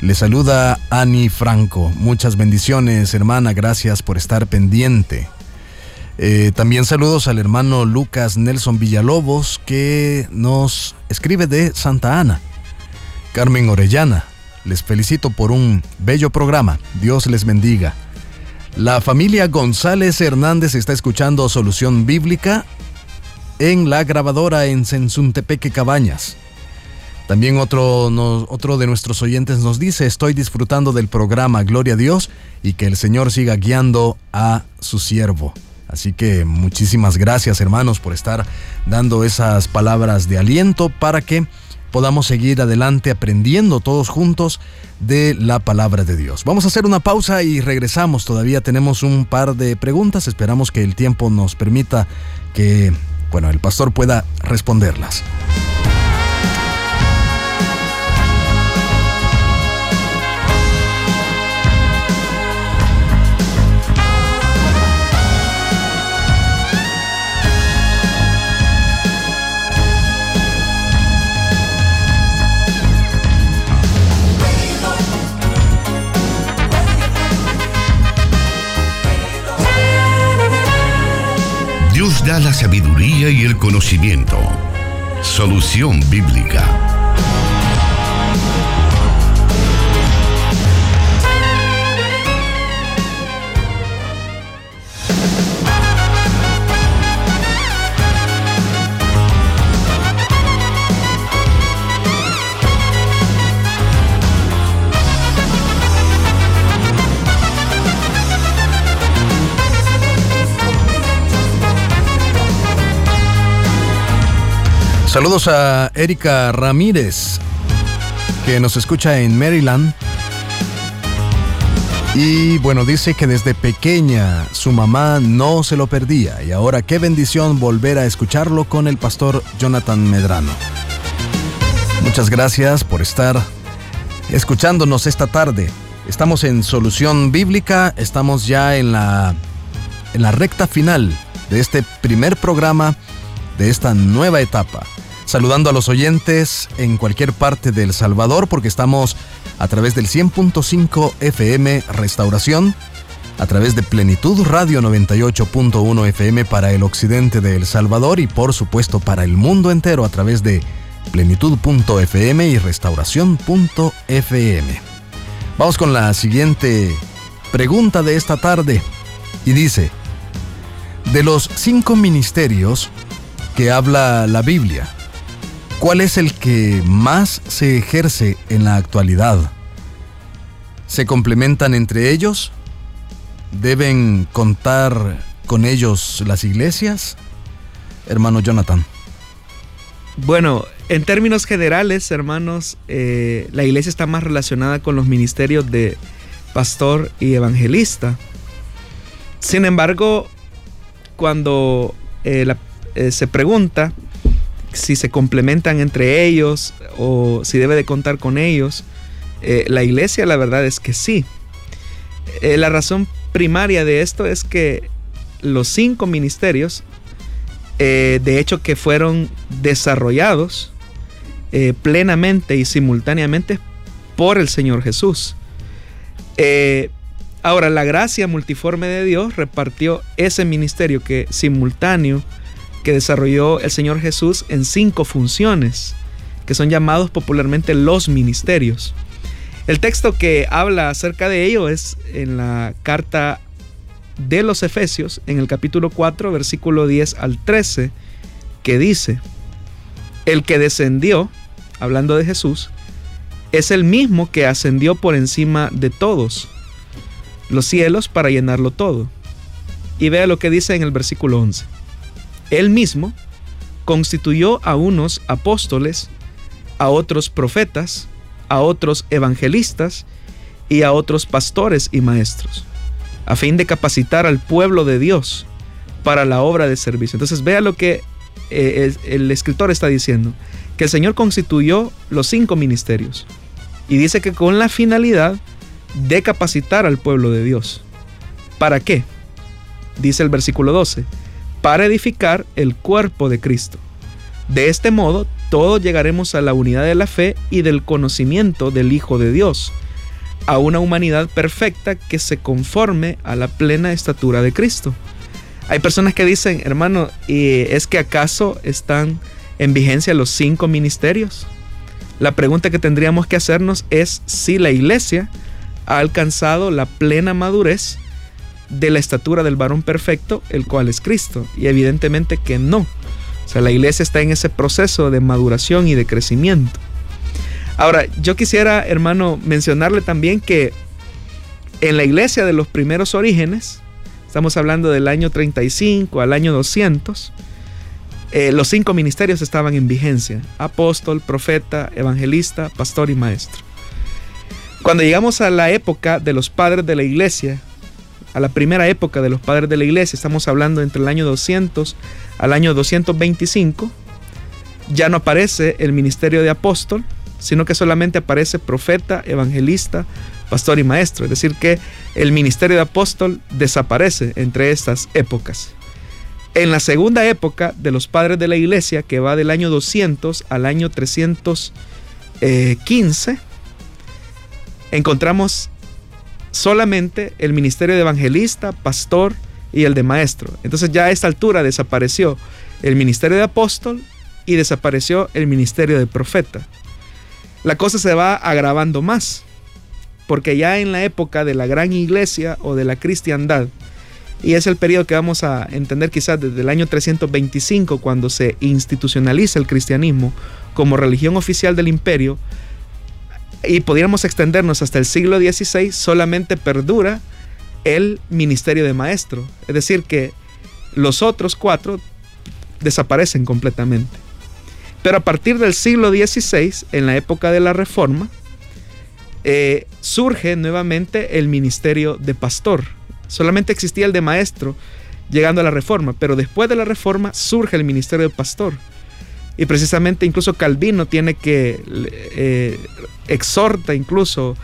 Le saluda Ani Franco. Muchas bendiciones, hermana. Gracias por estar pendiente. Eh, también saludos al hermano Lucas Nelson Villalobos que nos escribe de Santa Ana. Carmen Orellana, les felicito por un bello programa. Dios les bendiga. La familia González Hernández está escuchando Solución Bíblica en la grabadora en Sensuntepeque Cabañas. También otro, otro de nuestros oyentes nos dice, estoy disfrutando del programa Gloria a Dios y que el Señor siga guiando a su siervo. Así que muchísimas gracias hermanos por estar dando esas palabras de aliento para que podamos seguir adelante aprendiendo todos juntos de la palabra de Dios. Vamos a hacer una pausa y regresamos. Todavía tenemos un par de preguntas. Esperamos que el tiempo nos permita que bueno, el pastor pueda responderlas. La sabiduría y el conocimiento. Solución bíblica. Saludos a Erika Ramírez, que nos escucha en Maryland. Y bueno, dice que desde pequeña su mamá no se lo perdía y ahora qué bendición volver a escucharlo con el pastor Jonathan Medrano. Muchas gracias por estar escuchándonos esta tarde. Estamos en Solución Bíblica, estamos ya en la, en la recta final de este primer programa de esta nueva etapa saludando a los oyentes en cualquier parte del Salvador porque estamos a través del 100.5 FM Restauración, a través de Plenitud Radio 98.1 FM para el occidente de El Salvador y por supuesto para el mundo entero a través de plenitud.fm y restauración.fm. Vamos con la siguiente pregunta de esta tarde y dice, de los cinco ministerios que habla la Biblia, ¿Cuál es el que más se ejerce en la actualidad? ¿Se complementan entre ellos? ¿Deben contar con ellos las iglesias? Hermano Jonathan. Bueno, en términos generales, hermanos, eh, la iglesia está más relacionada con los ministerios de pastor y evangelista. Sin embargo, cuando eh, eh, se pregunta si se complementan entre ellos o si debe de contar con ellos. Eh, la iglesia la verdad es que sí. Eh, la razón primaria de esto es que los cinco ministerios, eh, de hecho que fueron desarrollados plenamente y simultáneamente por el Señor Jesús. ahora, la gracia multiforme de Dios repartió ese ministerio que simultáneo que desarrolló el Señor Jesús en cinco funciones, que son llamados popularmente los ministerios. El texto que habla acerca de ello es en la carta de los Efesios, en el capítulo 4, versículo 10 al 13, que dice, el que descendió, hablando de Jesús, es el mismo que ascendió por encima de todos los cielos para llenarlo todo. Y vea lo que dice en el versículo 11. Él mismo constituyó a unos apóstoles, a otros profetas, a otros evangelistas y a otros pastores y maestros, a fin de capacitar al pueblo de Dios para la obra de servicio. Entonces vea lo que eh, el escritor está diciendo, que el Señor constituyó los cinco ministerios y dice que con la finalidad de capacitar al pueblo de Dios. ¿Para qué? Dice el versículo 12 para edificar el cuerpo de Cristo. De este modo, todos llegaremos a la unidad de la fe y del conocimiento del Hijo de Dios, a una humanidad perfecta que se conforme a la plena estatura de Cristo. Hay personas que dicen, hermano, ¿y es que acaso están en vigencia los cinco ministerios? La pregunta que tendríamos que hacernos es si la iglesia ha alcanzado la plena madurez de la estatura del varón perfecto, el cual es Cristo. Y evidentemente que no. O sea, la iglesia está en ese proceso de maduración y de crecimiento. Ahora, yo quisiera, hermano, mencionarle también que en la iglesia de los primeros orígenes, estamos hablando del año 35 al año 200, eh, los cinco ministerios estaban en vigencia, apóstol, profeta, evangelista, pastor y maestro. Cuando llegamos a la época de los padres de la iglesia, a la primera época de los padres de la iglesia, estamos hablando entre el año 200 al año 225, ya no aparece el ministerio de apóstol, sino que solamente aparece profeta, evangelista, pastor y maestro. Es decir, que el ministerio de apóstol desaparece entre estas épocas. En la segunda época de los padres de la iglesia, que va del año 200 al año 315, encontramos solamente el ministerio de evangelista, pastor y el de maestro. Entonces ya a esta altura desapareció el ministerio de apóstol y desapareció el ministerio de profeta. La cosa se va agravando más, porque ya en la época de la gran iglesia o de la cristiandad, y es el periodo que vamos a entender quizás desde el año 325, cuando se institucionaliza el cristianismo como religión oficial del imperio, y podríamos extendernos hasta el siglo XVI, solamente perdura el ministerio de maestro. Es decir, que los otros cuatro desaparecen completamente. Pero a partir del siglo XVI, en la época de la Reforma, eh, surge nuevamente el ministerio de pastor. Solamente existía el de maestro llegando a la reforma, pero después de la reforma surge el ministerio de pastor. Y precisamente incluso Calvino tiene que, eh, exhorta incluso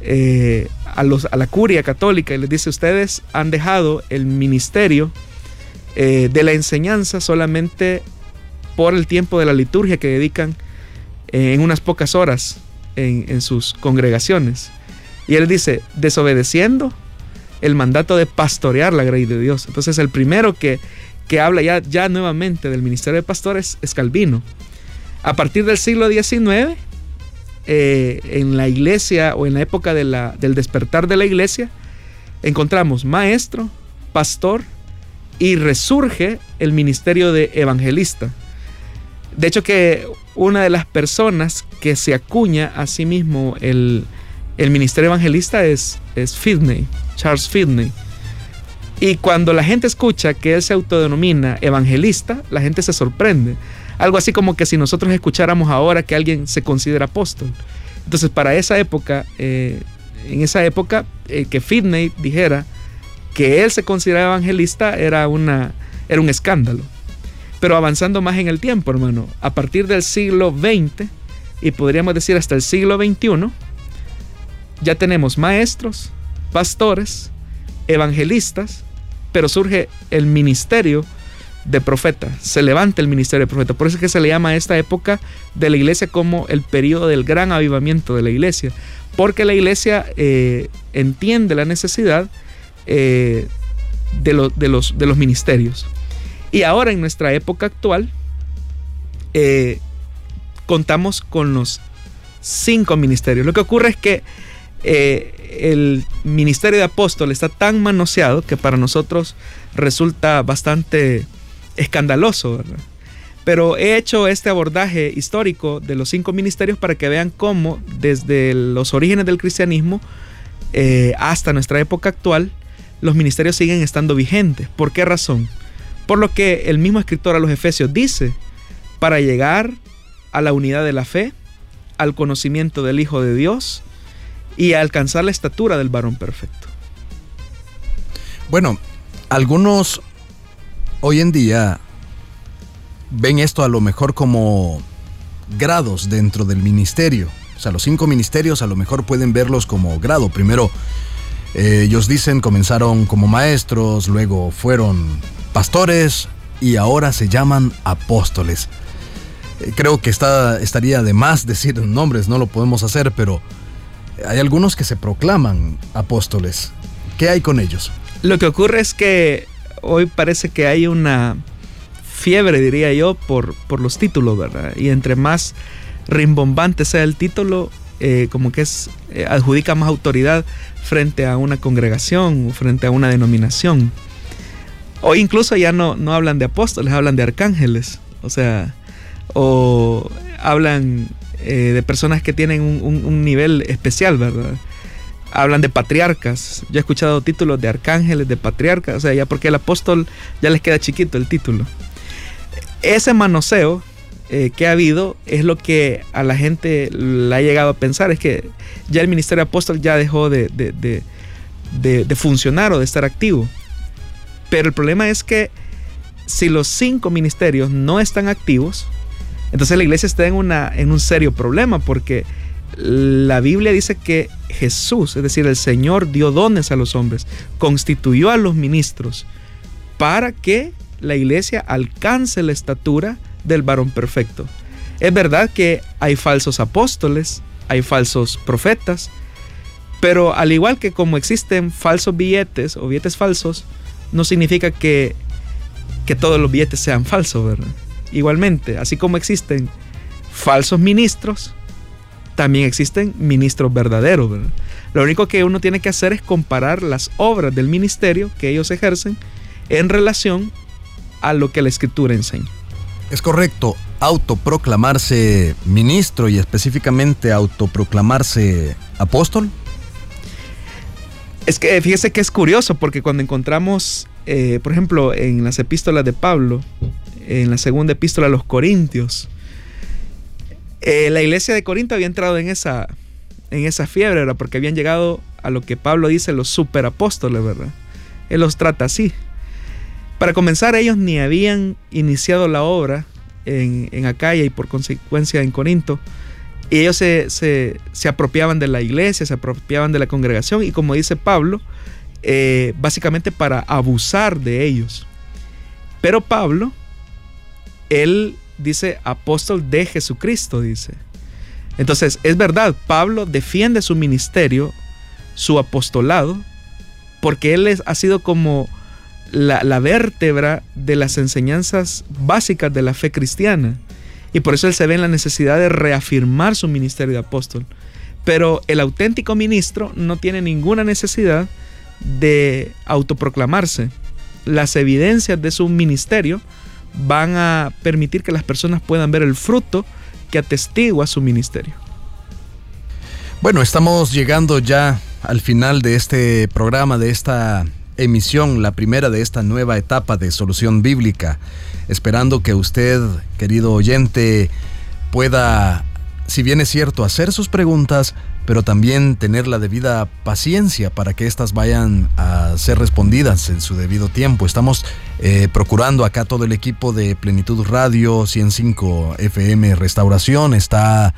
eh, a, los, a la curia católica y les dice, ustedes han dejado el ministerio eh, de la enseñanza solamente por el tiempo de la liturgia que dedican en unas pocas horas en, en sus congregaciones. Y él dice, desobedeciendo el mandato de pastorear la grey de Dios. Entonces el primero que, que habla ya, ya nuevamente del ministerio de pastores es Calvino. A partir del siglo XIX, eh, en la iglesia o en la época de del despertar de la iglesia, encontramos maestro, pastor y resurge el ministerio de evangelista. De hecho que una de las personas que se acuña a sí mismo el, el ministerio evangelista es, es Fidney, Charles Fidney. Y cuando la gente escucha que él se autodenomina evangelista, la gente se sorprende. Algo así como que si nosotros escucháramos ahora que alguien se considera apóstol. Entonces, para esa época, eh, en esa época, eh, que Fidney dijera que él se consideraba evangelista era, una, era un escándalo. Pero avanzando más en el tiempo, hermano, a partir del siglo XX y podríamos decir hasta el siglo XXI, ya tenemos maestros, pastores, evangelistas, pero surge el ministerio de profeta, se levanta el ministerio de profeta. Por eso es que se le llama a esta época de la iglesia como el periodo del gran avivamiento de la iglesia, porque la iglesia eh, entiende la necesidad eh, de, los, ministerios. Y ahora en nuestra época actual, eh, contamos con los cinco ministerios. Lo que ocurre es que eh, el ministerio de apóstol está tan manoseado que para nosotros resulta bastante escandaloso, Pero he hecho este abordaje histórico de los cinco ministerios para que vean cómo desde los orígenes del cristianismo eh, hasta nuestra época actual, los ministerios siguen estando vigentes. ¿Por qué razón? Por lo que el mismo escritor a los Efesios dice, para llegar a la unidad de la fe, al conocimiento del Hijo de Dios, y alcanzar la estatura del varón perfecto. Bueno, algunos hoy en día ven esto a lo mejor como grados dentro del ministerio. O sea, los cinco ministerios a lo mejor pueden verlos como grado. Primero, eh, ellos dicen comenzaron como maestros, luego fueron pastores, y ahora se llaman apóstoles. Eh, creo que estaría de más decir nombres, no lo podemos hacer, pero hay algunos que se proclaman apóstoles. ¿Qué hay con ellos? Lo que ocurre es que hoy parece que hay una fiebre, diría yo, por, por los títulos, ¿verdad? Y entre más rimbombante sea el título, eh, como que es, eh, adjudica más autoridad frente a una congregación o frente a una denominación. Hoy incluso ya no, no hablan de apóstoles, hablan de arcángeles. O sea, o hablan eh, de personas que tienen un, nivel especial, ¿verdad? Hablan de patriarcas. Yo he escuchado títulos de arcángeles, de patriarcas, o sea, ya porque el apóstol ya les queda chiquito el título. Ese manoseo eh, que ha habido es lo que a la gente le ha llegado a pensar, es que ya el ministerio apóstol ya dejó de, de funcionar o de estar activo. Pero el problema es que si los cinco ministerios no están activos, entonces la iglesia está en, una, en un serio problema porque la Biblia dice que Jesús, es decir, el Señor dio dones a los hombres, constituyó a los ministros para que la iglesia alcance la estatura del varón perfecto. Es verdad que hay falsos apóstoles, hay falsos profetas, pero al igual que como existen falsos billetes o billetes falsos, no significa que, que todos los billetes sean falsos, ¿verdad? Igualmente, así como existen falsos ministros, también existen ministros verdaderos. Lo único que uno tiene que hacer es comparar las obras del ministerio que ellos ejercen en relación a lo que la escritura enseña. Es correcto, autoproclamarse ministro y específicamente autoproclamarse apóstol. Es que fíjese que es curioso porque cuando encontramos, eh, por ejemplo, en las epístolas de Pablo, en la segunda epístola a los Corintios. Eh, la iglesia de Corinto había entrado en esa, en esa fiebre, ¿verdad? porque habían llegado a lo que Pablo dice los superapóstoles, ¿verdad? Él los trata así. Para comenzar, ellos ni habían iniciado la obra en, en Acaya y por consecuencia en Corinto. Y ellos se, se, apropiaban de la iglesia, se apropiaban de la congregación y como dice Pablo, eh, básicamente para abusar de ellos. Pero Pablo él dice apóstol de Jesucristo, dice. Entonces, es verdad, Pablo defiende su ministerio, su apostolado, porque él ha sido como la, la, vértebra de las enseñanzas básicas de la fe cristiana. Y por eso él se ve en la necesidad de reafirmar su ministerio de apóstol. Pero el auténtico ministro no tiene ninguna necesidad de autoproclamarse. Las evidencias de su ministerio van a permitir que las personas puedan ver el fruto que atestigua su ministerio. Bueno, estamos llegando ya al final de este programa, de esta emisión, la primera de esta nueva etapa de Solución Bíblica, esperando que usted, querido oyente, pueda, si bien es cierto, hacer sus preguntas, pero también tener la debida paciencia para que éstas vayan a ser respondidas en su debido tiempo. Estamos eh, procurando acá todo el equipo de Plenitud Radio 105 FM Restauración, está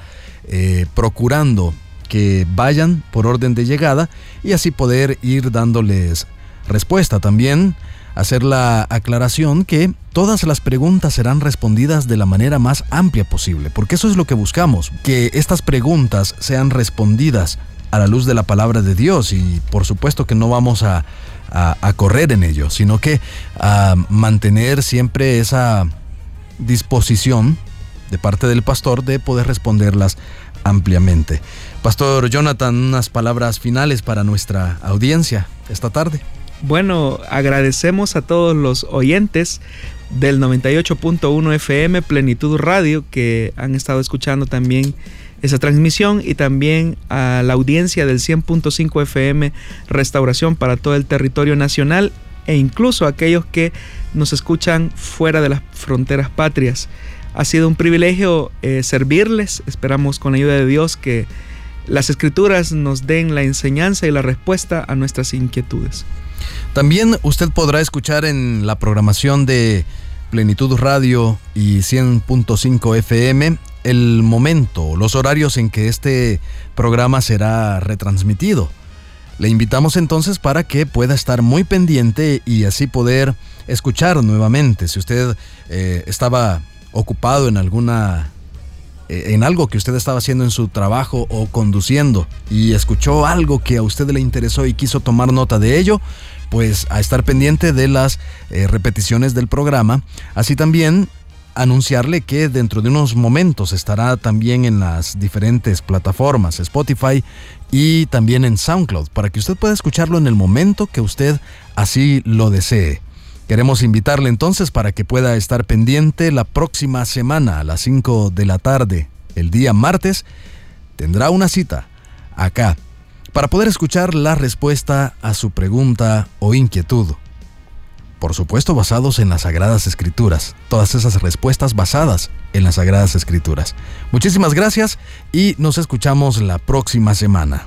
eh, procurando que vayan por orden de llegada y así poder ir dándoles respuesta también hacer la aclaración que todas las preguntas serán respondidas de la manera más amplia posible, porque eso es lo que buscamos, que estas preguntas sean respondidas a la luz de la palabra de Dios y por supuesto que no vamos a, correr en ello, sino que a mantener siempre esa disposición de parte del pastor de poder responderlas ampliamente. Pastor Jonathan, unas palabras finales para nuestra audiencia esta tarde. Bueno, agradecemos a todos los oyentes del 98.1 FM Plenitud Radio que han estado escuchando también esa transmisión y también a la audiencia del 100.5 FM Restauración para todo el territorio nacional e incluso a aquellos que nos escuchan fuera de las fronteras patrias. Ha sido un privilegio eh, servirles, esperamos con la ayuda de Dios que las escrituras nos den la enseñanza y la respuesta a nuestras inquietudes. También usted podrá escuchar en la programación de Plenitud Radio y 100.5 FM el momento, los horarios en que este programa será retransmitido. Le invitamos entonces para que pueda estar muy pendiente y así poder escuchar nuevamente. Si usted eh, estaba ocupado en alguna eh, en algo que usted estaba haciendo en su trabajo o conduciendo y escuchó algo que a usted le interesó y quiso tomar nota de ello, pues a estar pendiente de las eh, repeticiones del programa. Así también anunciarle que dentro de unos momentos estará también en las diferentes plataformas Spotify y también en SoundCloud para que usted pueda escucharlo en el momento que usted así lo desee. Queremos invitarle entonces para que pueda estar pendiente la próxima semana a las 5 de la tarde, el día martes, tendrá una cita acá para poder escuchar la respuesta a su pregunta o inquietud. Por supuesto basados en las Sagradas Escrituras, todas esas respuestas basadas en las Sagradas Escrituras. Muchísimas gracias y nos escuchamos la próxima semana.